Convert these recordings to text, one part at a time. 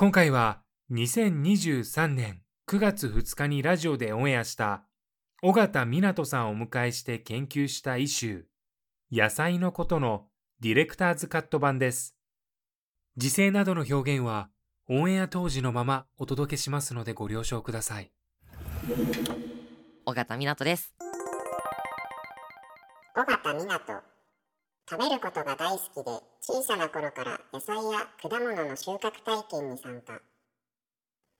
今回は2023年9月2日にラジオでオンエアした尾形湊さんをお迎えして研究したイシュー野菜のことのディレクターズカット版です。時勢などの表現はオンエア当時のままお届けしますのでご了承ください。尾形湊です。尾形湊食べることが大好きで小さな頃から野菜や果物の収穫体験に参加。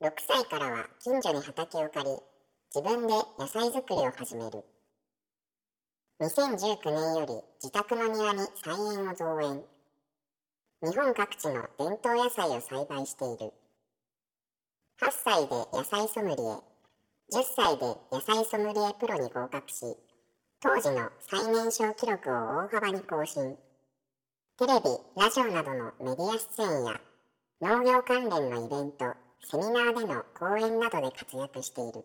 6歳からは近所に畑を借り自分で野菜作りを始める。2019年より自宅の庭に菜園を造園。日本各地の伝統野菜を栽培している。8歳で野菜ソムリエ10歳で野菜ソムリエプロに合格し当時の最年少記録を大幅に更新テレビラジオなどのメディア出演や農業関連のイベントセミナーでの講演などで活躍している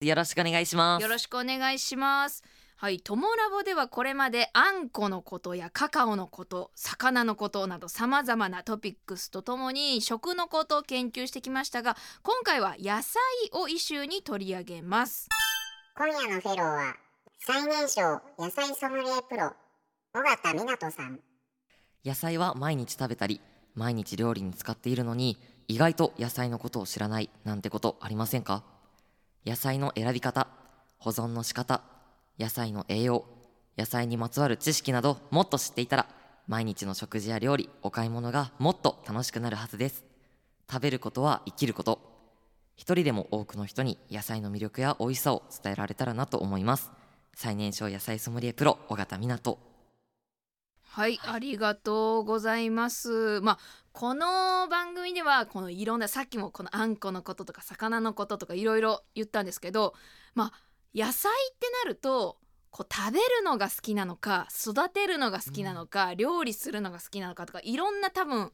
よろしくお願いしますよろしくお願いします。はい、トモラボではこれまであんこのことやカカオのこと、魚のことなどさまざまなトピックスとともに食のことを研究してきましたが、今回は野菜をイシューに取り上げます。今夜のフェローは最年少野菜ソムリエプロ尾形湊さん。野菜は毎日食べたり毎日料理に使っているのに意外と野菜のことを知らないなんてことありませんか？野菜の選び方保存の仕方野菜の栄養野菜にまつわる知識などもっと知っていたら毎日の食事や料理お買い物がもっと楽しくなるはずです。食べることは生きること。一人でも多くの人に野菜の魅力や美味しさを伝えられたらなと思います。最年少野菜ソムリエプロ尾形湊はい、ありがとうございます。まあこの番組ではこのいろんなさっきもこのあんこのこととか魚のこととかいろいろ言ったんですけど、まあ野菜ってなるとこう食べるのが好きなのか育てるのが好きなのか、料理するのが好きなのかとかいろんな多分好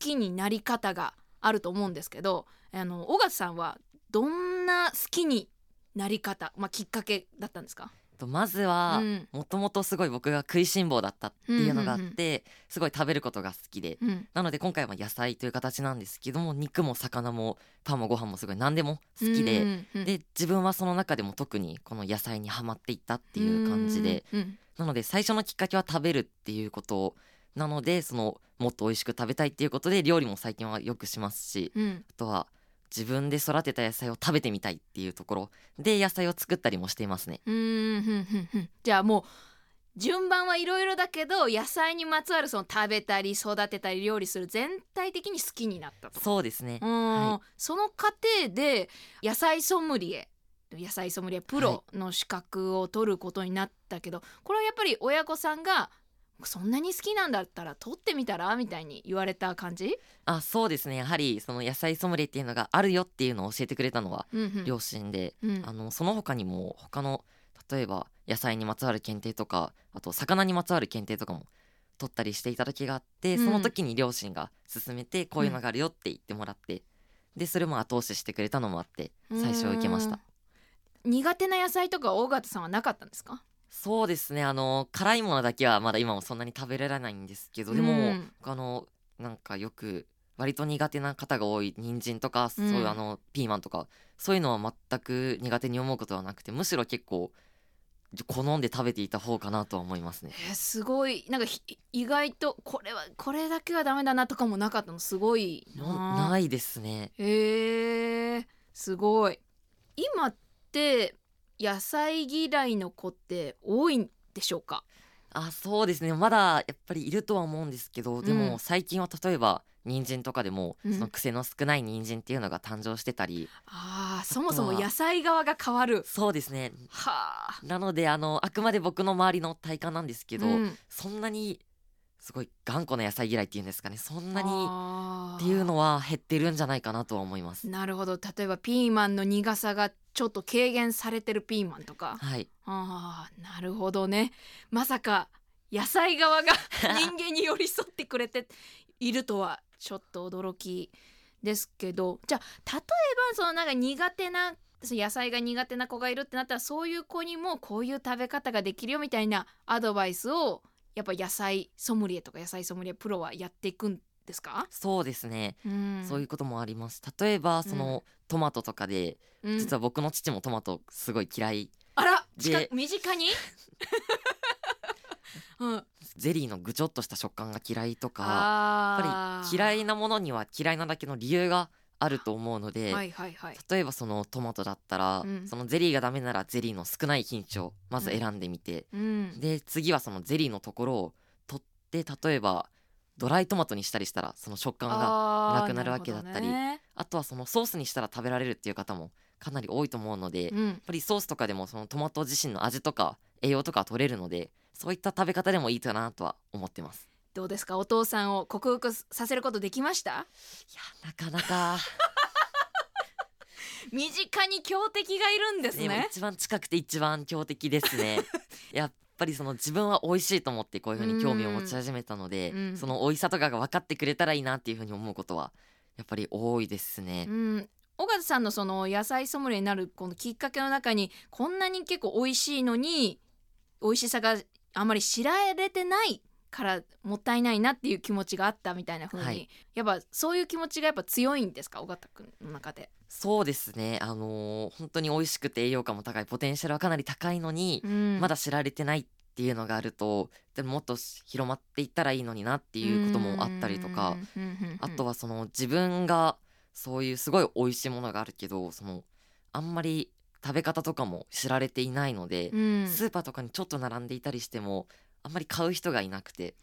きになり方があると思うんですけど、あの尾形さんはどんな好きになり方、まあきっかけだったんですか？とまずはうん。もともとすごい僕が食いしん坊だったっていうのがあって、すごい食べることが好きで、うん、なので今回は野菜という形なんですけども肉も魚もパンもご飯もすごい何でも好きで、うんうんで自分はその中でも特にこの野菜にはまっていったっていう感じで、うんうん。なので最初のきっかけは食べるっていうことなのでそのもっと美味しく食べたいっていうことで料理も最近はよくしますしうん。あとは自分で育てた野菜を食べてみたいっていうところで野菜を作ったりもしていますね。うーんふんふんふんじゃあもう順番はいろいろだけど野菜にまつわるその食べたり育てたり料理する全体的に好きになったと。そうですねう。んはその過程で野菜ソムリエ野菜ソムリエプロの資格を取ることになったけど、これはやっぱり親御さんがそんなに好きなんだったら取ってみたら？みたいに言われた感じ、あそうですね。やはりその野菜ソムリエっていうのがあるよっていうのを教えてくれたのはうんうん。両親で、うん。あのその他にも他の例えば野菜にまつわる検定とかあと魚にまつわる検定とかも取ったりしていた時があって、うん。その時に両親が勧めてこういうのがあるよって言ってもらって、でそれも後押ししてくれたのもあって最初受けました。苦手な野菜とか大型さんはなかったんですか？そうですね。あの辛いものだけはまだ今もそんなに食べられないんですけどでも、うん。あのなんかよく割と苦手な方が多い人参とか、そういううんあのピーマンとかそういうのは全く苦手に思うことはなくてむしろ結構好んで食べていた方かなとは思いますね。えーすごい。なんかひ意外とこれはこれだけはダメだなとかもなかったのすごいな。ないですね。へえすごい。今って野菜嫌いの子って多いんでしょうか？あそうですね。まだやっぱりいるとは思うんですけどでうん。も最近は例えば人参とかでもうん。その癖の少ない人参っていうのが誕生してたり、あーそもそも野菜側が変わる。そうですね。はあ。なのであのあくまで僕の周りの体感なんですけど、うん。そんなにすごい頑固な野菜嫌いっていうんですかね。そんなにっていうのは減ってるんじゃないかなとは思います。なるほど。例えばピーマンの苦さがちょっと軽減されてるピーマンとか。はい、あーなるほどね。まさか野菜側が 人間に寄り添ってくれているとはちょっと驚きですけど。じゃあ例えばそのなんか苦手な野菜が苦手な子がいるってなったらそういう子にもこういう食べ方ができるよみたいなアドバイスをやっぱ野菜ソムリエとか野菜ソムリエプロはやっていくんですか、そうですね、うん、そういうこともあります。例えばその、トマトとかでうん。実は僕の父もトマトすごい嫌い。あら身近に？うん。ゼリーのぐちょっとした食感が嫌いとかやっあぱり嫌いなものには嫌いなだけの理由があると思うので、はいはいはい。例えばそのトマトだったら、うん。そのゼリーがダメならゼリーの少ない品種をまず選んでみて、うん。で次はそのゼリーのところを取って例えばドライトマトにしたりしたらその食感がなくなるわけだったりなるほどね。あとはそのソースにしたら食べられるっていう方もかなり多いと思うので、やっうんぱりソースとかでもそのトマト自身の味とか栄養とか取れるのでそういった食べ方でもいいかなとは思ってますどうですか？お父さんを克服させることできました？いやなかなか。身近に強敵がいるんですね。一番近くて一番強敵ですね。やっぱりその自分は美味しいと思ってこういうふうに興味を持ち始めたので、うん。その美味しさとかが分かってくれたらいいなっていうふうに思うことはやっぱり多いですね。う。ん。尾形さんのその野菜ソムリエになるこのきっかけの中にこんなに結構美味しいのに美味しさがあまり知られてないからもったいないなっていう気持ちがあったみたいな風に、はい。やっぱそういう気持ちがやっぱ強いんですか尾形くんの中で？そうですね。あのー本当に美味しくて栄養価も高いポテンシャルはかなり高いのに、うん。まだ知られてないっていうのがあるとでももっと広まっていったらいいのになっていうこともあったりとかあとはその自分がそういうすごい美味しいものがあるけどそのあんまり食べ方とかも知られていないので、うん。スーパーとかにちょっと並んでいたりしてもあんまり買う人がいなくて。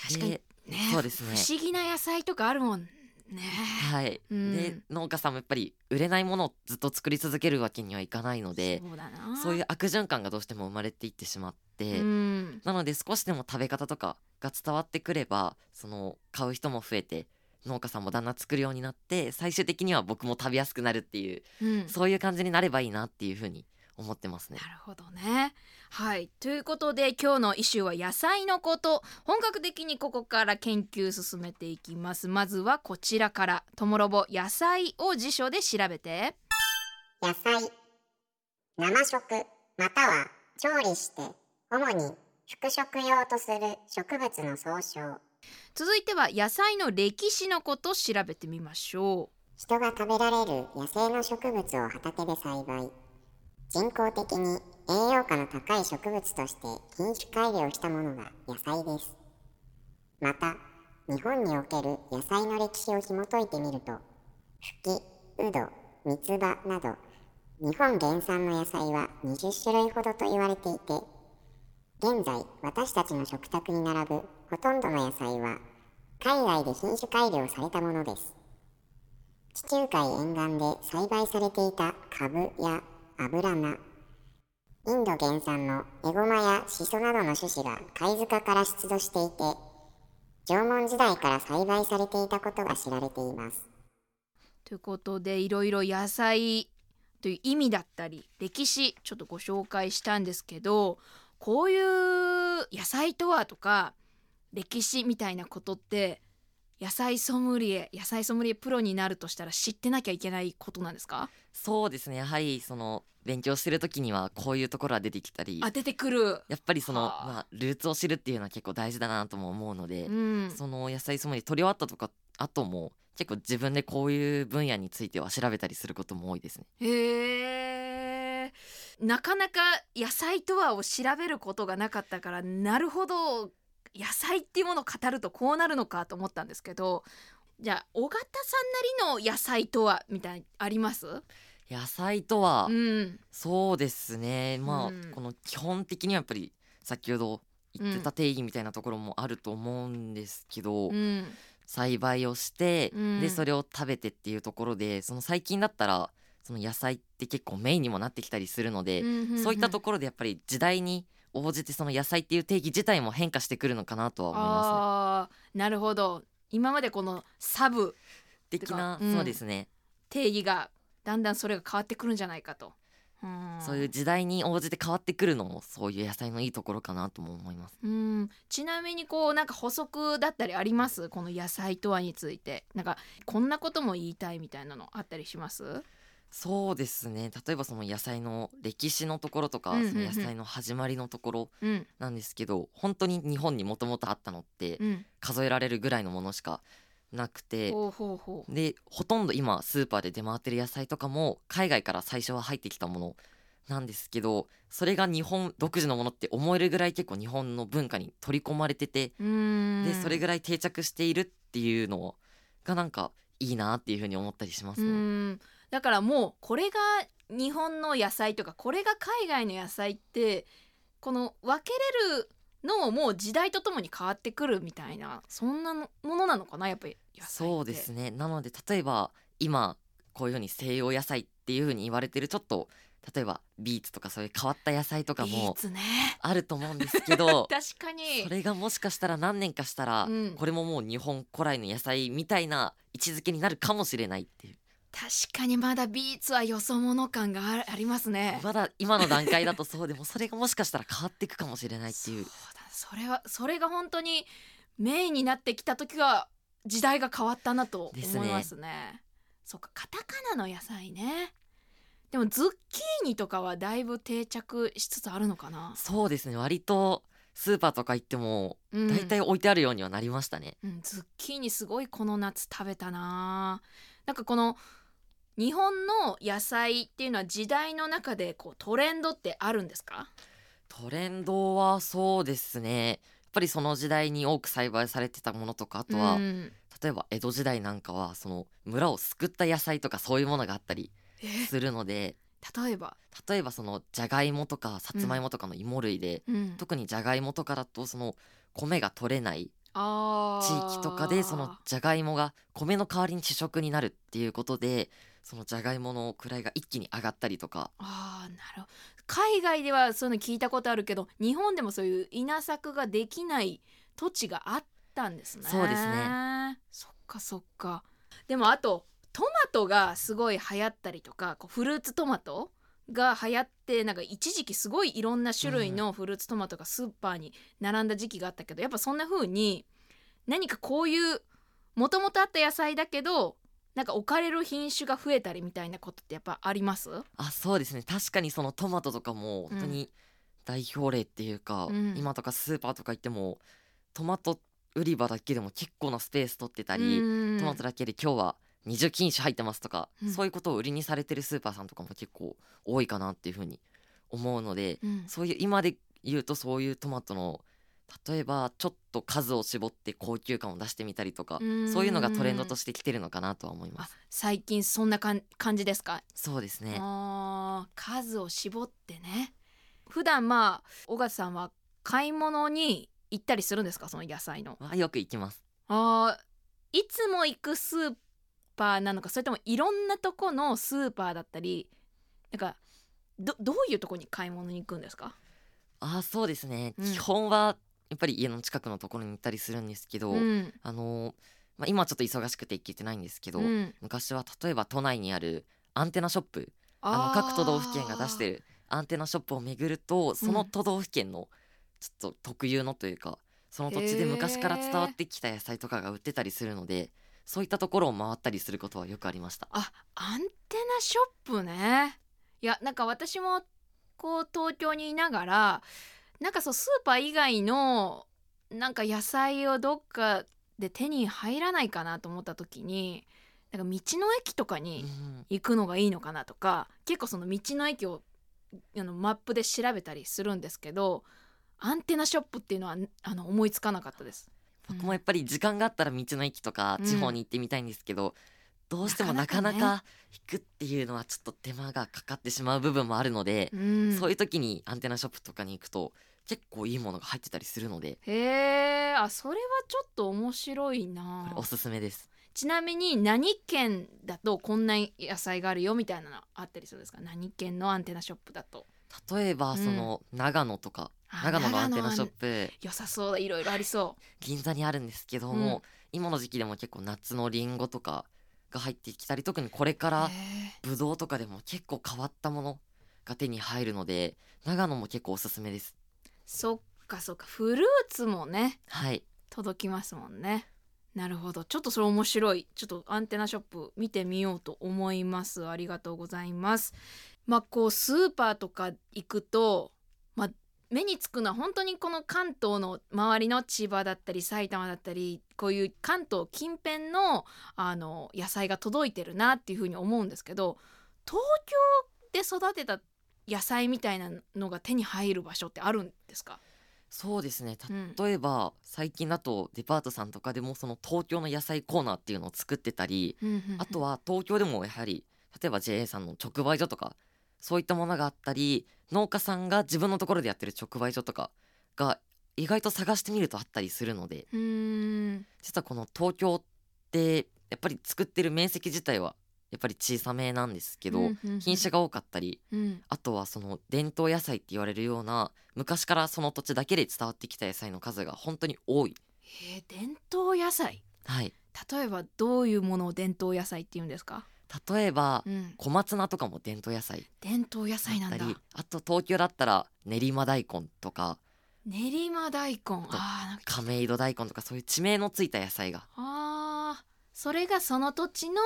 確かに。でねそうですね。不思議な野菜とかあるもんね。はい、うん。で農家さんもやっぱり売れないものをずっと作り続けるわけにはいかないのでそうだな。そういう悪循環がどうしても生まれていってしまって、うん。なので少しでも食べ方とかが伝わってくればその買う人も増えて農家さんもだんだん作るようになって最終的には僕も食べやすくなるっていううん。そういう感じになればいいなっていうふうに思ってますね。な。るほどね。はい。ということで今日のイシューは野菜のこと。本格的にここから研究進めていきます。まずはこちらから「ともろぼ野菜」を辞書で調べて。野菜生食または調理して主に副食用とする植物の総称。続いては野菜の歴史のこと調べてみましょ人が食べられる野生の植物を畑で栽培。人工的に栄養価の高い植物として品種改良したものが野菜です。また日本における野菜の歴史を紐解いてみるとフキ、ウド、ミツバなど日本原産の野菜は20種類ほどと言われていて現在私たちの食卓に並ぶほとんどの野菜は海外で品種改良されたものです。地中海沿岸で栽培されていたカブやアブラナインド原産のエゴマやシソなどの種子が貝塚から出土していて縄文時代から栽培されていたことが知られています。ということでいろいろ野菜という意味だったり歴史ちょっとご紹介したんですけどこういう野菜とはとか歴史みたいなことって野菜ソムリエ野菜ソムリエプロになるとしたら知ってなきゃいけないことなんですか？そうですね。やはりその勉強してる時にはこういうところは出てきたりあ出てくる、やっぱりその、はあ。まあ、ルーツを知るっていうのは結構大事だなとも思うので、うん、その野菜ソムリエ取り終わったとか後も結構自分でこういう分野については調べたりすることも多いですね。へえなかなか野菜とはを調べることがなかったからなるほど野菜っていうものを語るとこうなるのかと思ったんですけどじゃあ尾形さんなりの野菜とはみたいなあります？野菜とは、うん。そうですね。まあ、うん。この基本的にはやっぱり先ほど言ってた定義みたいなところもあると思うんですけど、うん。栽培をして、うん。でそれを食べてっていうところでその最近だったらその野菜って結構メインにもなってきたりするので、そういったところでやっぱり時代に応じてその野菜っていう定義自体も変化してくるのかなとは思います。ね。なるほど。今までこのサブ的な、うん。そうですね。定義がだんだんそれが変わってくるんじゃないかと。うん。そういう時代に応じて変わってくるのもそういう野菜のいいところかなとも思います。うん。ちなみにこうなんか補足だったりあります？この野菜とはについて。なんかこんなことも言いたいみたいなのあったりします？そうですね。例えばその野菜の歴史のところとか、うんうんうん。その野菜の始まりのところうん。なんですけど本当に日本にもともとあったのってうん。数えられるぐらいのものしかなくて、ほうほうほう。でほとんど今スーパーで出回ってる野菜とかも海外から最初は入ってきたものなんですけどそれが日本独自のものって思えるぐらい結構日本の文化に取り込まれてて、うん。でそれぐらい定着しているっていうのがなんかいいなっていうふうに思ったりしますうね。んだからもうこれが日本の野菜とかこれが海外の野菜ってこの分けれるのももう時代とともに変わってくるみたいなそんなのものなのかなやっぱり野菜って。そうですね。なので例えば今こういうふうに西洋野菜っていうふうに言われてるちょっと例えばビーツとかそういう変わった野菜とかもあると思うんですけど 確かに。それがもしかしたら何年かしたら、うん。これももう日本古来の野菜みたいな位置づけになるかもしれないっていう確かにまだビーツはよそ者感があありますね。まだ今の段階だとそうでもそれがもしかしたら変わっていくかもしれないっていう。そうだそれはそれが本当にメインになってきた時は時代が変わったなと思いますね。そっかカタカナの野菜ね。でもズッキーニとかはだいぶ定着しつつあるのかな、そうですね。割とスーパーとか行ってもうん。大体置いてあるようにはなりましたね、うん、ズッキーニすごいこの夏食べたな。なんかこの日本の野菜っていうのは時代の中でこうトレンドってあるんですか？トレンドはそうですね。やっぱりその時代に多く栽培されてたものとかあとは、うん。例えば江戸時代なんかはその村を救った野菜とかそういうものがあったりえ？するので例えば、例えばそのじゃがいもとかさつまいもとかの芋類で、うん、特にじゃがいもとかだとその米が取れないあ地ー域とかでそのじゃがいもが米の代わりに主食になるっていうことでそのじゃがいもの位が一気に上がったりとか。あーなるほど。海外ではそういうの聞いたことあるけど日本でもそういう稲作ができない土地があったんですね。そうですね。そっかそっか。でもあとトマトがすごい流行ったりとかこうフルーツトマトが流行ってなんか一時期すごいいろんな種類のフルーツトマトがスーパーに並んだ時期があったけどやっぱそんな風に何かこういうもともとあった野菜だけどなんか置かれる品種が増えたりみたいなことってやっぱあります？あそうですね。確かにそのトマトとかも本当に代表例っていうか、うん。今とかスーパーとか行ってもトマト売り場だけでも結構なスペース取ってたり、うん。トマトだけで今日は20品種入ってますとか、うん。そういうことを売りにされてるスーパーさんとかも結構多いかなっていうふうに思うので、うん。そういう今で言うとそういうトマトの例えばちょっと数を絞って高級感を出してみたりとかうん。そういうのがトレンドとしてきてるのかなとは思いまあす最近そんなかん感じですか、そうですね。数を絞ってね。普段まあ尾形さんは買い物に行ったりするんですか？その野菜の。はよく行きます。あーいつも行くスーパーなのかそれともいろんなとこのスーパーだったりなんかどどういうとこに買い物に行くんですか？あそうですね、うん。基本はやっぱり家の近くのところに行ったりするんですけど、うん。あのーまあ、今ちょっと忙しくて行けてないんですけど、うん。昔は例えば都内にあるアンテナショップあの各都道府県が出してるアンテナショップを巡るとその都道府県のちょっと特有のというかその土地で昔から伝わってきた野菜とかが売ってたりするのでそういったところを回ったりすることはよくありました。あアンテナショップね。いやなんか私もこう東京にいながらなんかそうスーパー以外のなんか野菜をどっかで手に入らないかなと思った時になんか道の駅とかうにん行くのがいいのかなとか結構その道の駅をあのマップで調べたりするんですけどアンテナショップっていうのはあの思いつかなかったです。僕もやっぱり時間があったら道の駅とかうん地方に行ってみたいんですけど、どうしてもななかなか引くっていうのはちょっと手間がかかってしまう部分もあるので、うん。そういう時にアンテナショップとかに行くと結構いいものが入ってたりするので。へえ。あそれはちょっと面白いこなれおすすめです。ちなみに何県だとこんな野菜があるよみたいなのあったりするんですか？何県のアンテナショップだと。例えばうん。その長野とか、あ長野のアンテナショップ。良さそうだ。いろいろありそ銀座にあるんですけども、今の時期でも結構夏のリンゴとかが入ってきたり特にこれかうらブドウとかでも結構変わったものが手に入るので長野も結構おすすめです。そっかそっか。フルーツもねはい。届きますもんね。なるほど。ちょっとそれ面白い。ちょっとアンテナショップ見てみようと思います。ありがとうございます。まあこうスーパーとか行くとまあ目につくのは本当にこの関東の周りの千葉だったり埼玉だったりこういう関東近辺のあの野菜が届いてるなっていうふうに思うんですけど東京で育てた野菜みたいなのが手に入る場所ってあるんですか、そうですね。うん。例えば最近だとデパートさんとかでもその東京の野菜コーナーっていうのを作ってたりあとは東京でもやはり例えば JA さんの直売所とかそういったものがあったり農家さんが自分のところでやってる直売所とかが意外と探してみるとあったりするので実はこの東京ってやっぱり作ってる面積自体はやっぱり小さめなんですけど、うんうんうん。品種が多かったりうん。あとはその伝統野菜って言われるような昔からその土地だけで伝わってきた野菜の数が本当に多い。えー伝統野菜。はい。例えばどういうものを伝統野菜って言うんですか、例えばうん、小松菜とかも伝統野菜。伝統野菜なんだ。あと東京だったら練馬大根とか。練馬大根。あ亀戸大根とかそういう地名のついた野菜が。あーそれがその土地の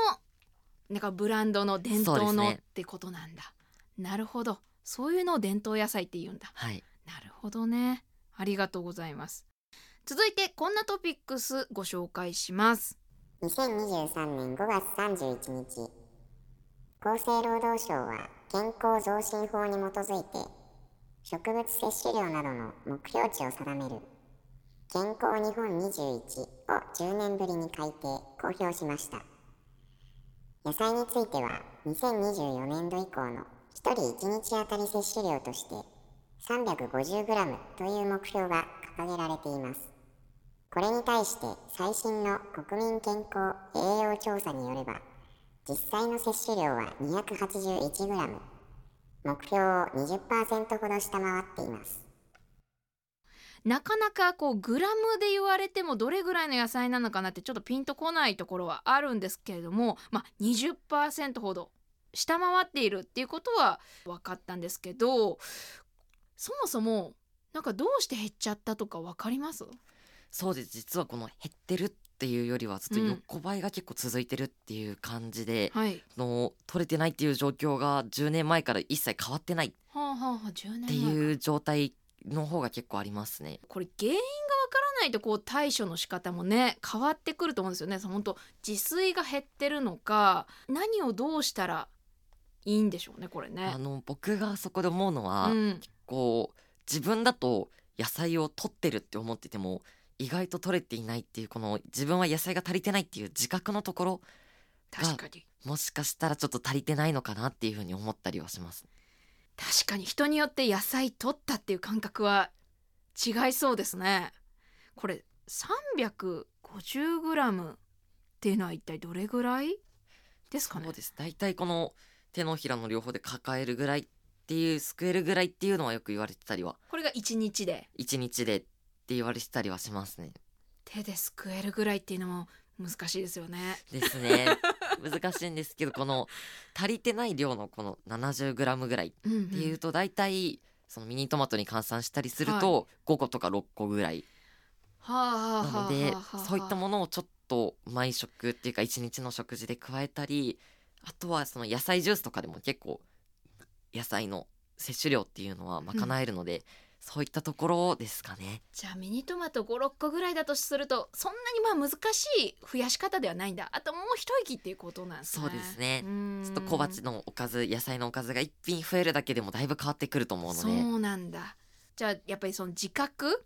なんかブランドの伝統の、ってことなんだ。なるほど。そういうのを伝統野菜って言うんだ。はい。なるほどね。ありがとうございます。続いてこんなトピックスご紹介します2023年5月31日。厚生労働省は健康増進法に基づいて植物摂取量などの目標値を定める健康日本21を10年ぶりに改定公表しました。野菜については2024年度以降の1人1日あたり摂取量として 350g という目標が掲げられています。これに対して最新の国民健康栄養調査によれば実際の摂取量は 281g 目標を20%ほど下回っています。なかなかこうグラムで言われてもどれぐらいの野菜なのかなってちょっとピンとこないところはあるんですけれども、まあ、20%ほど下回っているっていうことは分かったんですけどそもそもなんかどうして減っちゃったとか分かります？そうです実はこの減ってるっていうよりはずっと横ばいが結構続いてるっていう感じで、はいの取れてないっていう状況が10年前から一切変わってないっはあはあはあ10年前ていう状態の方が結構ありますね。これ原因がわからないとこう対処の仕方もね変わってくると思うんですよね。本当自炊が減ってるのか何をどうしたらいいんでしょうねこれねあ。の僕がそこで思うのは、うん、こう自分だと野菜を取ってるって思ってても意外と取れていないっていうこの自分は野菜が足りてないっていう自覚のところ確かに。もしかしたらちょっと足りてないのかなっていうふうに思ったりはします。確かに人によって野菜取ったっていう感覚は違いそうですね。これ 350g っていうのは一体どれぐらい？ですかね。そうです。大体この手のひらの両方で抱えるぐらいっていうすくえるぐらいっていうのはよく言われてたりは。これが1日で？1日でって言われてたりはしますね。手ですくえるぐらいっていうのも難しいですよね。ですね。難しいんですけどこの足りてない量のこの 70g ぐらいっうんうんていうと大体そのミニトマトに換算したりすると5個とか6個ぐらいはあはあはあなのでそういったものをちょっと毎食っていうか1日の食事で加えたりあとはその野菜ジュースとかでも結構野菜の摂取量っていうのは賄えるので、そういったところですかね。じゃあミニトマト56個ぐらいだとするとそんなにまあ難しい増やし方ではないんだ。あともう一息っていうことなんですね。そうですね。うん。ちょっと小鉢のおかず野菜のおかずが一品増えるだけでもだいぶ変わってくると思うのそでうなんだ。じゃあやっぱりその自覚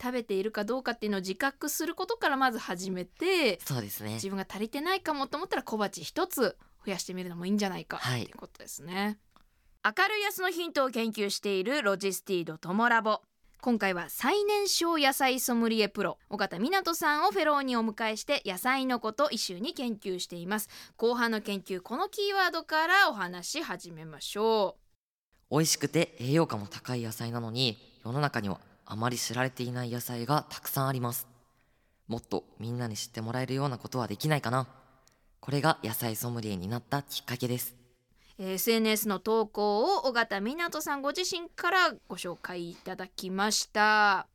食べているかどうかっていうのを自覚することからまず始めてそうですね。自分が足りてないかもと思ったら小鉢一つ増やしてみるのもいいんじゃないか、はい。っていうことですね明るい安のヒントを研究しているロジスティードトモラボ。今回は最年少野菜ソムリエプロ。尾形湊さんをフェローにお迎えして野菜のこと一緒に研究しています。後半の研究このキーワードからお話し始めましょう。美味しくて栄養価も高い野菜なのに世の中にはあまり知られていない野菜がたくさんあります。もっとみんなに知ってもらえるようなことはできないかな。これが野菜ソムリエになったきっかけです。えー SNS の投稿を尾形湊さんご自身からご紹介いただきました。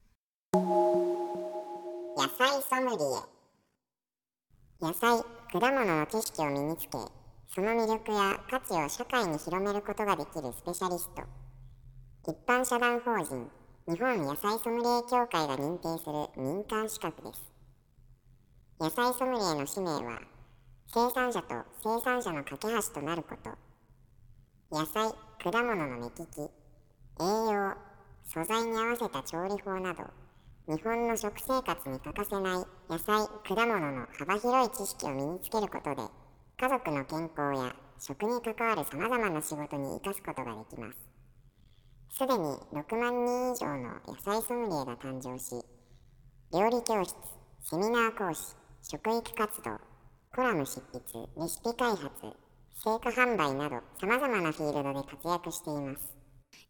野菜ソムリエ。野菜果物の知識を身につけその魅力や価値を社会に広めることができるスペシャリスト。一般社団法人日本野菜ソムリエ協会が認定する民間資格です。野菜ソムリエの使命は生産者と生産者の架け橋となること。野菜果物の目利き栄養素材に合わせた調理法など日本の食生活に欠かせない野菜果物の幅広い知識を身につけることで家族の健康や食に関わるさまざまな仕事に生かすことができます。すでに6万人以上の野菜ソムリエが誕生し料理教室セミナー講師食育活動コラム執筆レシピ開発成果販売などさまざまなフィールドで活躍しています。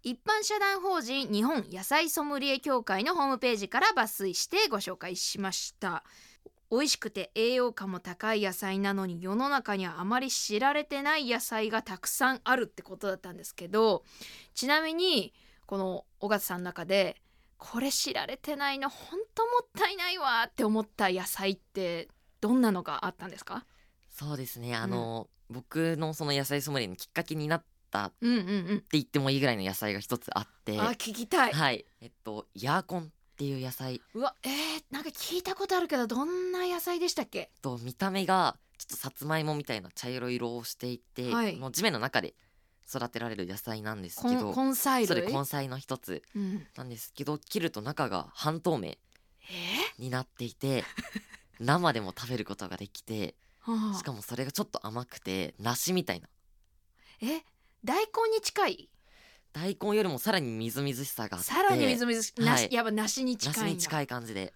一般社団法人日本野菜ソムリエ協会のホームページから抜粋してご紹介しました。美味しくて栄養価も高い野菜なのに世の中にはあまり知られてない野菜がたくさんあるってことだったんですけどちなみにこの尾形さんの中でこれ知られてないのほんともったいないわって思った野菜ってどんなのがあったんですか？そうですね。あの、僕のその野菜ソムリエのきっかけになったってうんうん。うん言ってもいいぐらいの野菜が一つあって。あ聞きたい、はい。えっとヤーコンっていう野菜。うわえー、なんか聞いたことあるけどどんな野菜でしたっけ？と見た目がちょっとさつまいもみたいな茶色い色をしていて、はい。もう地面の中で育てられる野菜なんですこけどん根菜類？それ根菜の一つうん、なんですけど切ると中が半透明えになっていて生でも食べることができてーはあ。しかもそれがちょっと甘くて梨みたいな。え大根に近い？大根よりもさらにみずみずしさがあって。さらにみずみずしい、はい。梨やっぱ梨に近い梨に近い感じで。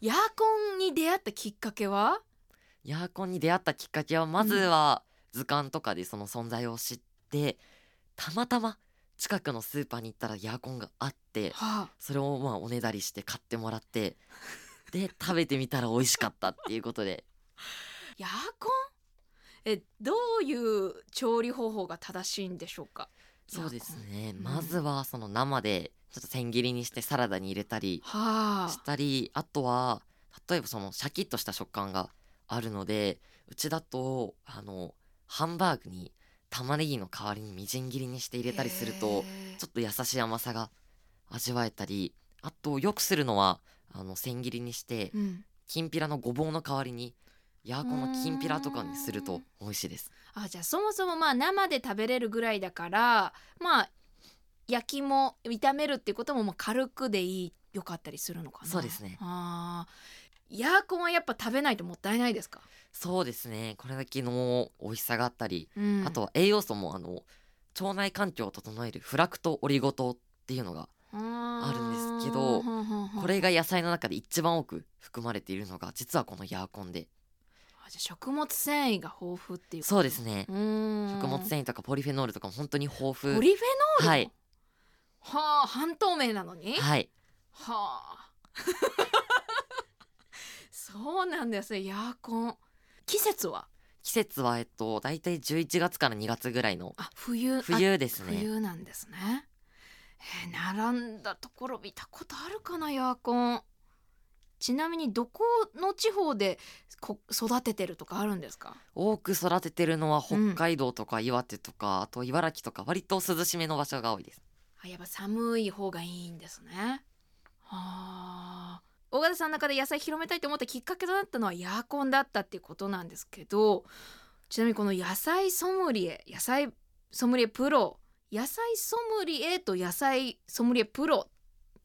ヤーコンに出会ったきっかけは？ヤーコンに出会ったきっかけはまずは図鑑とかでその存在を知ってたまたま近くのスーパーに行ったらヤーコンがあってはあ。それをまあおねだりして買ってもらってで食べてみたら美味しかったっていうことでヤーコン？えどういう調理方法が正しいんでしょうか？そうですね。うんまずはその生でちょっと千切りにしてサラダに入れたりはあ。したりあとは例えばそのシャキッとした食感があるのでうちだとあのハンバーグに玉ねぎの代わりにみじん切りにして入れたりするとちょっと優しい甘さが味わえたりあとよくするのはあの千切りにしてうん。きんぴらのごぼうの代わりにヤーコンのきんぴらとかにすると美味しいです。あじゃあそもそもまあ生で食べれるぐらいだからまあ焼きも炒めるっていうこともまあ軽くでいいよかったりするのかな。そうですね。あー。ヤーコンはやっぱ食べないともったいないですか、そうですね。これだけの美味しさがあったりうん。あとは栄養素もあの腸内環境を整えるフラクトオリゴ糖っていうのがあるんですけどこれがが野菜の中で一番多く含まれているのが実はこのヤーコンで食物繊維が豊富っていうそうですね。ね食物繊維とかポリフェノールとかも本当に豊富。ポリフェノールはい。はあ半透明なのに？はい。はあ。そうなんですね。ヤーコン。季節は？季節はえっと大体11月から2月ぐらいのあ冬。冬ですね。あ冬なんですね。えー並んだところ見たことあるかなヤーコンちなみにどこの地方でこ育ててるとかあるんですか？多く育ててるのはうん北海道とか岩手とか、あと茨城とか割と涼しめの場所が多いです。あやっぱ寒い方がいいんですね。はあ。大形さんの中で野菜広めたいと思ったきっかけとなったのはヤーコンだったっていうことなんですけどちなみにこの野菜ソムリエ野菜ソムリエプロ野菜ソムリエと野菜ソムリエプロ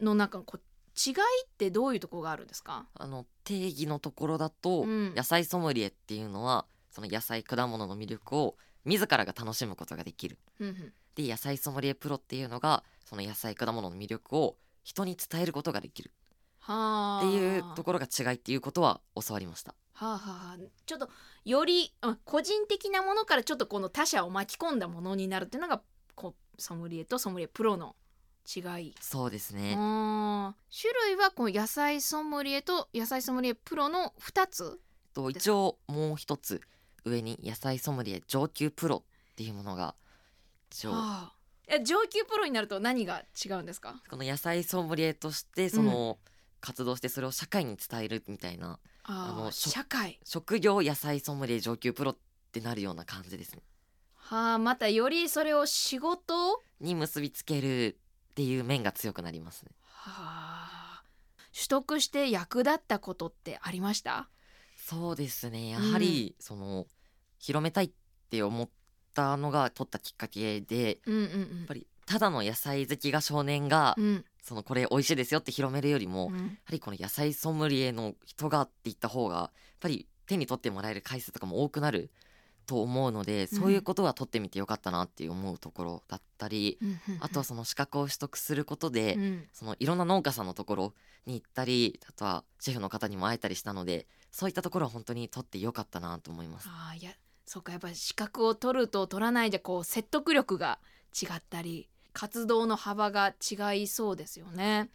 の中のこう違いってどういうところがあるんですか？あの定義のところだと、うん。野菜ソムリエっていうのはその野菜果物の魅力を自らが楽しむことができる。うんうん。で野菜ソムリエプロっていうのがその野菜果物の魅力を人に伝えることができる。はあ。っていうところが違いっていうことは教わりました。はあはあはあ。ちょっとよりうん個人的なものからちょっとこの他者を巻き込んだものになるっていうのがこうソムリエとソムリエプロの違い。そうですね。種類はこの野菜ソムリエと野菜ソムリエプロの2つ。と一応もう一つ上に野菜ソムリエ上級プロっていうものが一応はあ。え上級プロになると何が違うんですか？この野菜ソムリエとしてその、活動してそれを社会に伝えるみたいなあの社会。職業野菜ソムリエ上級プロってなるような感じですね。はあまたよりそれを仕事？に結びつけるっていう面が強くなりますね。はあ。取得して役立ったことってありました？そうですね。やはり、その広めたいって思ったのが取ったきっかけでやうんうん。っぱりただの野菜好きが少年が、うん。うんそのこれ美味しいですよって広めるよりも、やうん。はりこの野菜ソムリエの人がって言った方がやっぱり手に取ってもらえる回数とかも多くなると思うので、そういうことは取ってみてよかったなって思うところだったり、うんあとはその資格を取得することで、うんそのいろんな農家さんのところに行ったりあとはシェフの方にも会えたりしたのでそういったところは本当に取ってよかったなと思います。ああいやそうかやっぱり資格を取ると取らないでこう説得力が違ったり活動の幅が違いそうですよね。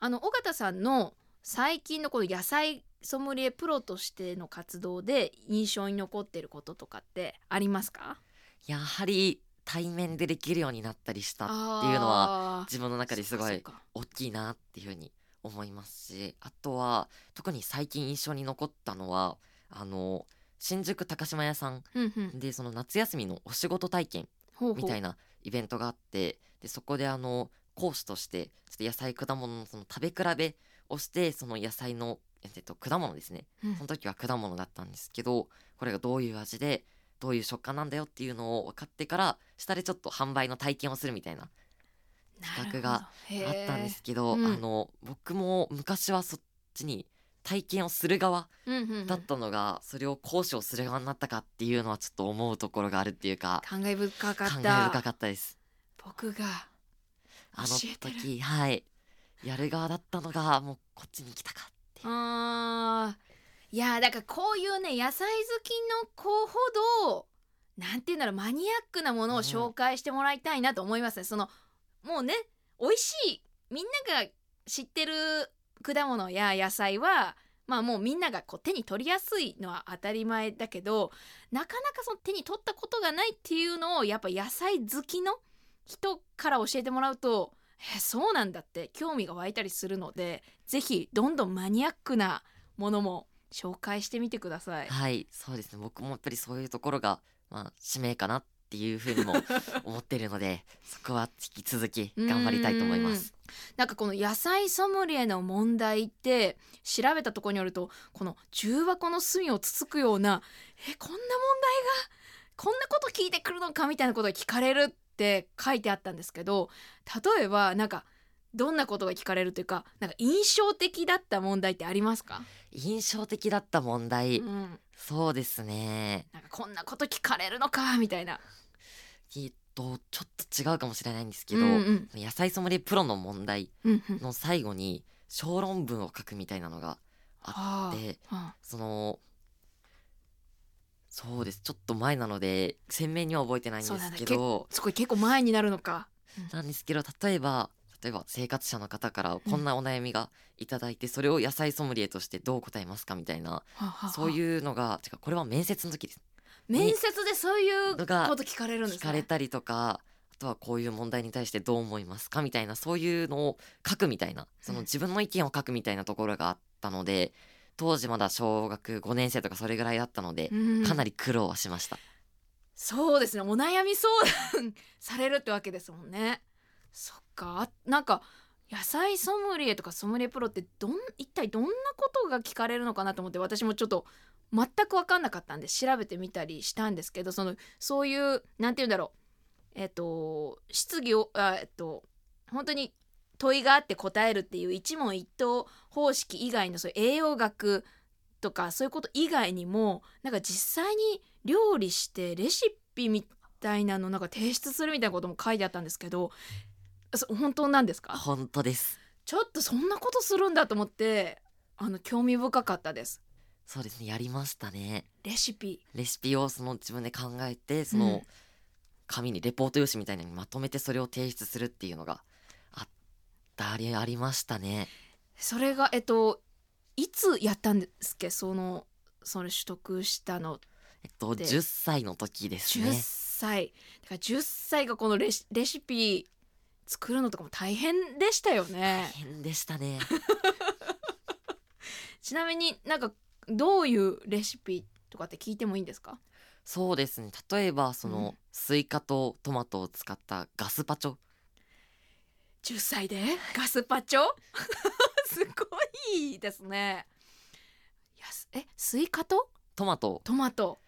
あの尾形さんの最近のこの野菜ソムリエプロとしての活動で印象に残っていることとかってありますか？やはり対面でできるようになったりしたっていうのは自分の中ですごい大きいなっていうふうに思いますしあとは特に最近印象に残ったのはあの新宿高島屋さんでその夏休みのお仕事体験みたいなイベントがあってでそこであの講師としてちょっと野菜果物のその食べ比べをしてその野菜の、えっと、果物ですね。うん。その時は果物だったんですけどこれがどういう味でどういう食感なんだよっていうのを分かってから下でちょっと販売の体験をするみたいな企画があったんですけど、うん。あの僕も昔はそっちに体験をする側だったのが、それを講師をする側になったかっていうのはちょっと思うところがあるっていうか感慨深かった。感慨深かったです。僕があの時はい。やる側だったのがもうこっちに来たかあいやだからこういうね野菜好きの子ほどなんていうんだろうマニアックなものを紹介してもらいたいなと思います。ね、そのもうね美味しいみんなが知ってる果物や野菜はまあもうみんながこう手に取りやすいのは当たり前だけどなかなかその手に取ったことがないっていうのをやっぱ野菜好きの人から教えてもらうとえそうなんだって興味が湧いたりするのでぜひどんどんマニアックなものも紹介してみてください。はいそうですね。僕もやっぱりそういうところがまあ使命かなっていうふうにも 思ってるのでそこは引き続き頑張りたいと思います。なんかこの野菜ソムリエの問題って調べたところによるとこの重箱の隅をつつくようなえこんな問題がこんなこと聞いてくるのか？みたいなことが聞かれるって書いてあったんですけど例えばなんかどんなことが聞かれるというかなんか印象的だった問題ってありますか、印象的だった問題、うん、そうですね。なんかこんなこと聞かれるのかみたいな。えっとちょっと違うかもしれないんですけど、うんうん。野菜ソムリエプロの問題うんうん。の最後に小論文を書くみたいなのがあはってあはそのそうです。ちょっと前なので鮮明には覚えてないんですけど。あそこ結構前になるのか。なんですけど例えば例えば生活者の方からこんなお悩みがいただいて、それを野菜ソムリエとしてどう答えますかみたいな、そういうのが違うこれは面接の時です。面接でそういうのがこと聞かれるんですね。聞かれたりとかあとはこういう問題に対してどう思いますかみたいなそういうのを書くみたいなその自分の意見を書くみたいなところがあったので当時まだ小学5年生とかそれぐらいだったので、うん。かなり苦労はしました。そうですね。お悩み相談されるってわけですもんね。そっか。あなんか野菜ソムリエとかソムリエプロってどん一体どんなことが聞かれるのかなと思って私もちょっと全く分かんなかったんで調べてみたりしたんですけどそのそういうなんて言うんだろう。えっ、と質疑をあえっと本当に問いがあって答えるっていう一問一答方式以外のそういう栄養学とかそういうこと以外にもなんか実際に料理してレシピみたいなのなんか提出するみたいなことも書いてあったんですけどそ本当なんですか？本当です。ちょっとそんなことするんだと思ってあの興味深かったです。そうですねやりましたね。レシピ。レシピをその自分で考えてそうん。の紙にレポート用紙みたいなのにまとめてそれを提出するっていうのがあったりありましたねそれがえっといつやったんですっけ？そのそれ取得したのえっとで10歳の時です10ね歳。だから10歳がこのレシレシピ作るのとかも大変でしたよ大ね変でしたね。ちなみになんかどういうレシピとかって聞いてもいいんですか？そうですね。例えばその、うん。スイカとトマトを使ったガスパチョ。10歳で？ガスパチョ？すごいですね。いやすえスイカと？トマト。トマト。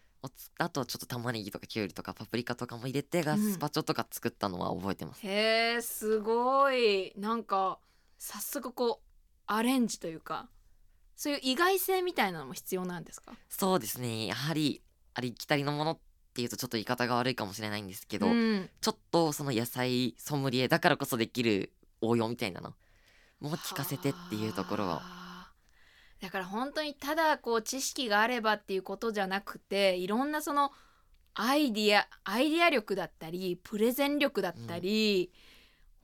あとちょっと玉ねぎとかきゅうりとかパプリカとかも入れてガスパチョとか作ったのは覚えてます、へえすごい。なんか早速こうアレンジというかそういう意外性みたいなのも必要なんですか？そうですね。やはりありきたりのものっていうとちょっと言い方が悪いかもしれないんですけど、うん。ちょっとその野菜ソムリエだからこそできる応用みたいなのも聞かせてっていうところははあだから本当にただこう知識があればっていうことじゃなくていろんなそのアイディアアイディア力だったりプレゼン力だったり、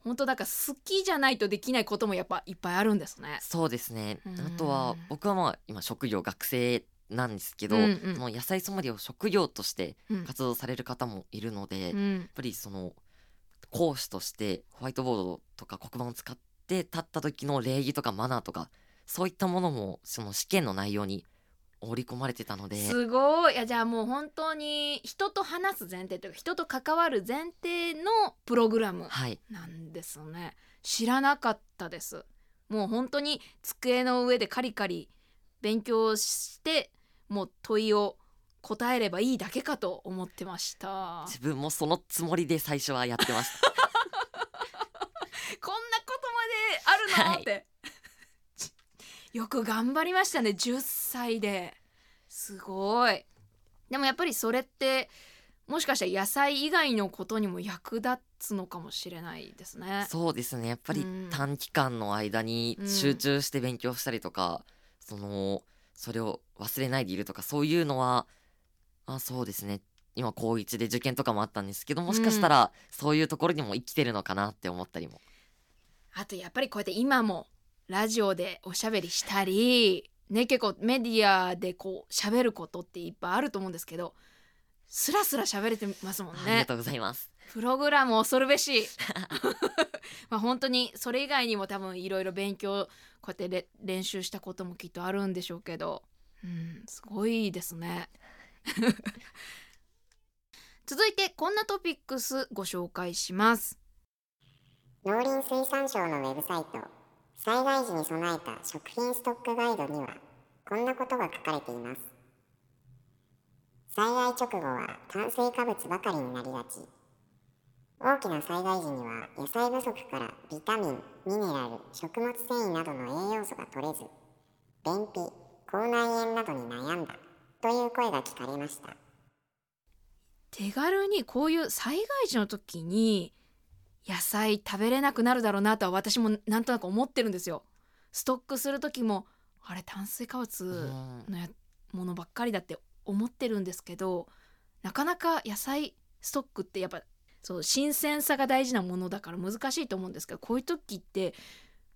本当だから好きじゃないとできないこともやっぱいっぱいあるんですね。そうですね。うん。あとは僕はまあ今職業学生なんですけど、うんうんその野菜ソムリエを職業としてうん。活動される方もいるので、やっうんぱりその講師としてホワイトボードとか黒板を使って立った時の礼儀とかマナーとかそういったものもその試験の内容に織り込まれてたので。すごい。いやじゃあもう本当に人と話す前提というか人と関わる前提のプログラムはい。なんですね。知らなかったです。もう本当に机の上でカリカリ勉強してもう問いを答えればいいだけかと思ってました。自分もそのつもりで最初はやってましたこんなことまであるの、はい。って。よく頑張りましたね10歳で。すごい。でもやっぱりそれってもしかしたら野菜以外のことにも役立つのかもしれないですね。そうですね。やっぱりうん。短期間の間にうん集中して勉強したりとか、そのそれを忘れないでいるとかそういうのはあそうですね。今高1で受験とかもあったんですけどもしかしたらそういうところにも生きてるのかなって思ったりも、あとやっぱりこうやって今もラジオでおしゃべりしたりね結構メディアでこう喋ることっていっぱいあると思うんですけどスラスラ喋れてますもんね。ありがとうございます。プログラム恐るべし。まあ本当にそれ以外にも多分いろいろ勉強こうやってれ練習したこともきっとあるんでしょうけど。うんすごいですね。続いてこんなトピックスご紹介します農林水産省のウェブサイト災害時に備えた食品ストックガイドにはこんなことが書かれています。災害直後は炭水化物ばかりになりがち。大きな災害時には野菜不足からビタミンミネラル食物繊維などの栄養素が取れず便秘口内炎などに悩んだという声が聞かれました。手軽にこういう災害時の時に野菜食べれなくなるだろうなとは私もなんとなく思ってるんですよ。ストックする時もあれ炭水化物うん。のやものばっかりだって思ってるんですけどなかなか野菜ストックってやっぱそう新鮮さが大事なものだから難しいと思うんですけどこういう時って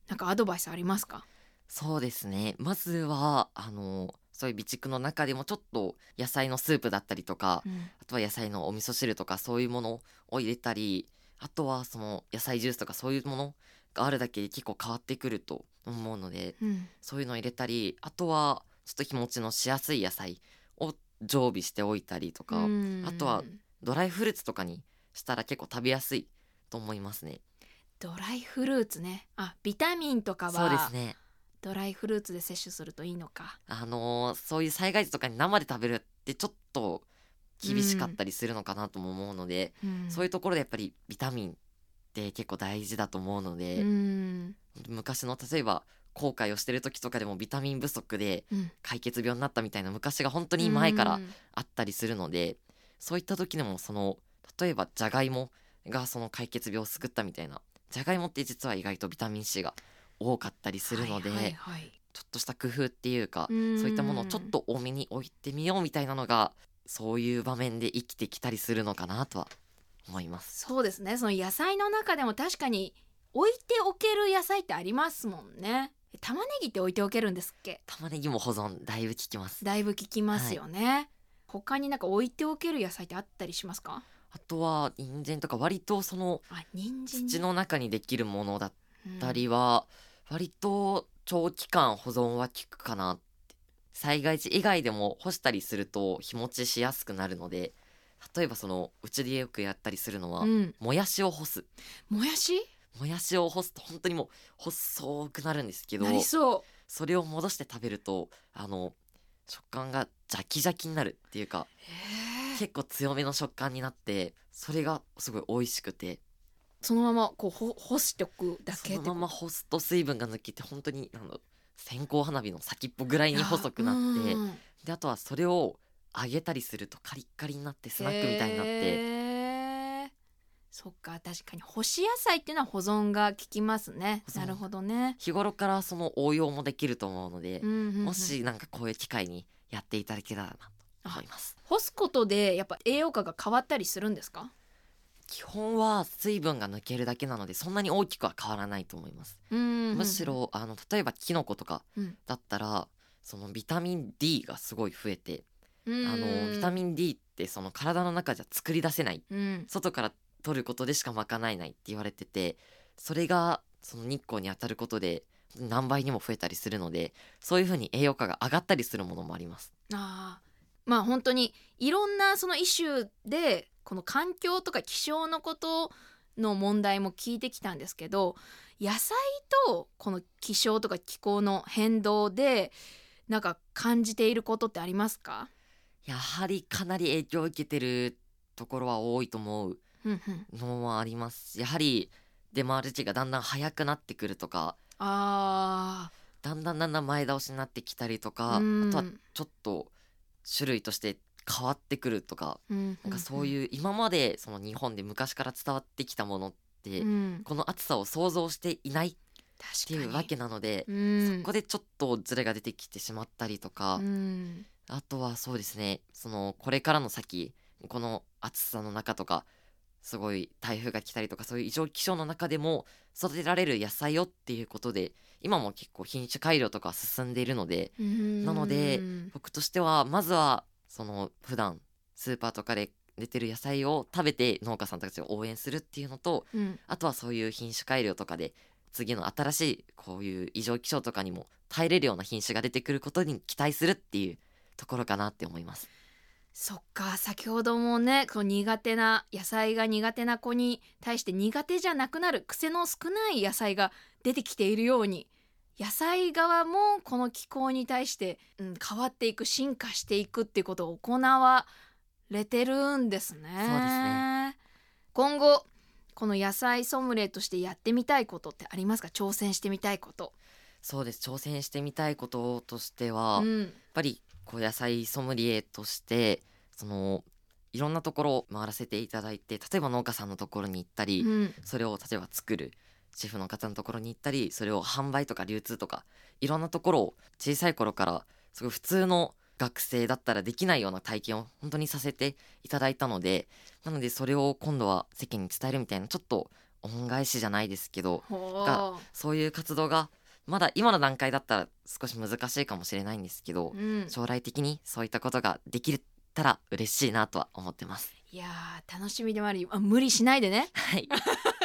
なんかアドバイスありますか？そうですね。まずはあのそういう備蓄の中でもちょっと野菜のスープだったりとか、うん。あとは野菜のお味噌汁とかそういうものを入れたりあとはその野菜ジュースとかそういうものがあるだけで結構変わってくると思うのでうん。そういうのを入れたりあとはちょっと日持ちのしやすい野菜を常備しておいたりとか、うん。あとはドライフルーツとかにしたら結構食べやすいと思いますね。ドライフルーツね。あビタミンとかそうですはね。ドライフルーツで摂取するといいのか。あのーそういう災害時とかに生で食べるってちょっと厳しかったりするのかなとも思うので、そういうところでやっぱりビタミンっって結構大事だと思うのうで、ん。昔の例えば後悔をしてる時とかでもビタミン不足でうん。解決病になったみたいな昔が本当に前からうん。あったりするのでそういった時でもその例えばじゃがいもがその解決病を救ったみたいなじゃがいもって実は意外とビタミン C が多かったりするので、はいはいはい。ちょっとした工夫っていうかうん。そういったものをちょっと多めに置いてみようみたいなのがそういう場面で生きてきたりするのかなとは思います。そうですね。その野菜の中でも確かに置いておける野菜ってありますもんね。玉ねぎって置いておけるんですっけ？玉ねぎも保存だいぶ効きます。だいぶ効きますよね、他になんか置いておける野菜ってあったりしますか？あとは人参とか割とその土の中にできるものだっうんたりは割と長期間保存は効くかなって災害時以外でも干したりすると日持ちしやすくなるので例えばそのうちでよくやったりするのは、うん。もやしを干す。もやし？もやしを干すと本当にもう細くなるんですけどなりそう。それを戻して食べるとあの食感がジャキジャキになるっていうか結構強めの食感になってそれがすごい美味しくて。そのままこうほ干しておくだけそのまま干すと水分が抜けて本当になんだろう線香花火の先っぽぐらいに細くなってうんであとはそれを揚げたりするとカリッカリになってスナックみたいになってそっか確かに干し野菜っていうのは保存が効きますね。なるほどね、日頃からその応用もできると思うのでうんうんうん。もしなんかこういう機会にやっていただけたらなと思います。干すことでやっぱ栄養価が変わったりするんですか？基本は水分が抜けるだけなのでそんなに大きくは変わらないと思います。むむしろあの例えばキノコとかうん。だったらそのビタミン D がすごい増えてああのビタミン D ってその体の中じゃ作り出せない。うん。外から取ることでしか賄えないって言われててそれがその日光に当たることで何倍にも増えたりするのでそういう風に栄養価が上がったりするものもあります。あー。まあ本当にいろんなそのイシューでこの環境とか気象のことの問題も聞いてきたんですけど野菜とこの気象とか気候の変動でなんか感じていることってありますか？やはりかなり影響を受けてるところは多いと思うのはありますやはり出回る時期がだんだん早くなってくるとかあだんだんだんだん前倒しになってきたりとかあうん。とはちょっと種類として変わってくるとかーなんかそうういう今までその日本で昔から伝わってきたものって、んうん。この暑さを想像していないっていうわけなので、うんそこでちょっとズレが出てきてしまったりとか、うん。あとはそうですねそのこれからの先この暑さの中とかすごい台風が来たりとかそういう異常気象の中でも育てられる野菜をっていうことで今も結構品種改良とか進んでいるのでなのでうん僕としてはまずはその普段スーパーとかで出てる野菜を食べて農家さんたちを応援するっていうのとうんあとはそういう品種改良とかで次の新しいこういう異常気象とかにも耐えれるような品種が出てくることに期待するっていうところかなって思います。そっか先ほどもねこう苦手な野菜が苦手な子に対して苦手じゃなくなる癖の少ない野菜が出てきているように野菜側もこの気候に対して、うん、変わっていく進化していくっていうことを行われてるんですね。そうですね。今後この野菜ソムリエとしてやってみたいことってありますか？挑戦してみたいこと。そうです。挑戦してみたいこととしては、やっうんぱりこう野菜ソムリエとしてそのいろんなところを回らせていただいて例えば農家さんのところに行ったり、うん。それを例えば作るシェフの方のところに行ったりそれを販売とか流通とかいろんなところを小さい頃からすごい普通の学生だったらできないような体験を本当にさせていただいたのでなのでそれを今度は世間に伝えるみたいなちょっと恩返しじゃないですけどほがそういう活動がまだ今の段階だったら少し難しいかもしれないんですけどう、うん、将来的にそういったことができたら嬉しいなとは思ってます。いやー楽しみでもありあ無理しないでね。はい、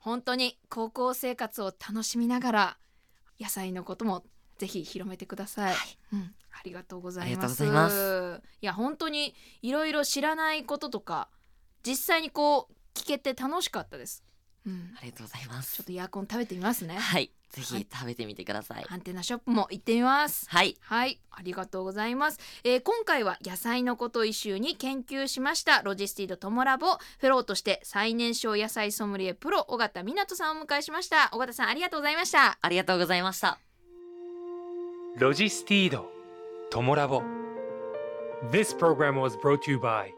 本当に高校生活を楽しみながら野菜のこともぜひ広めてください、うん、ありがとうございます。いや本当にいろいろ知らないこととか実際にこう聞けて楽しかったですうん。ありがとうございます。ちょっとヤーコン食べてみますね。はい。ぜはい。ひ食べてみてください。アンテナショップも行ってみます。はい。はい、ありがとうございます、えー今回は野菜のこと一周に研究しました。ロジスティードトモラボ。フェローとして最年少野菜ソムリエプロ尾形湊さんをお迎えしました。尾形さんありがとうございました。ありがとうございました。ロジスティードトモラボ。This program was brought to you by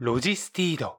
ロジスティード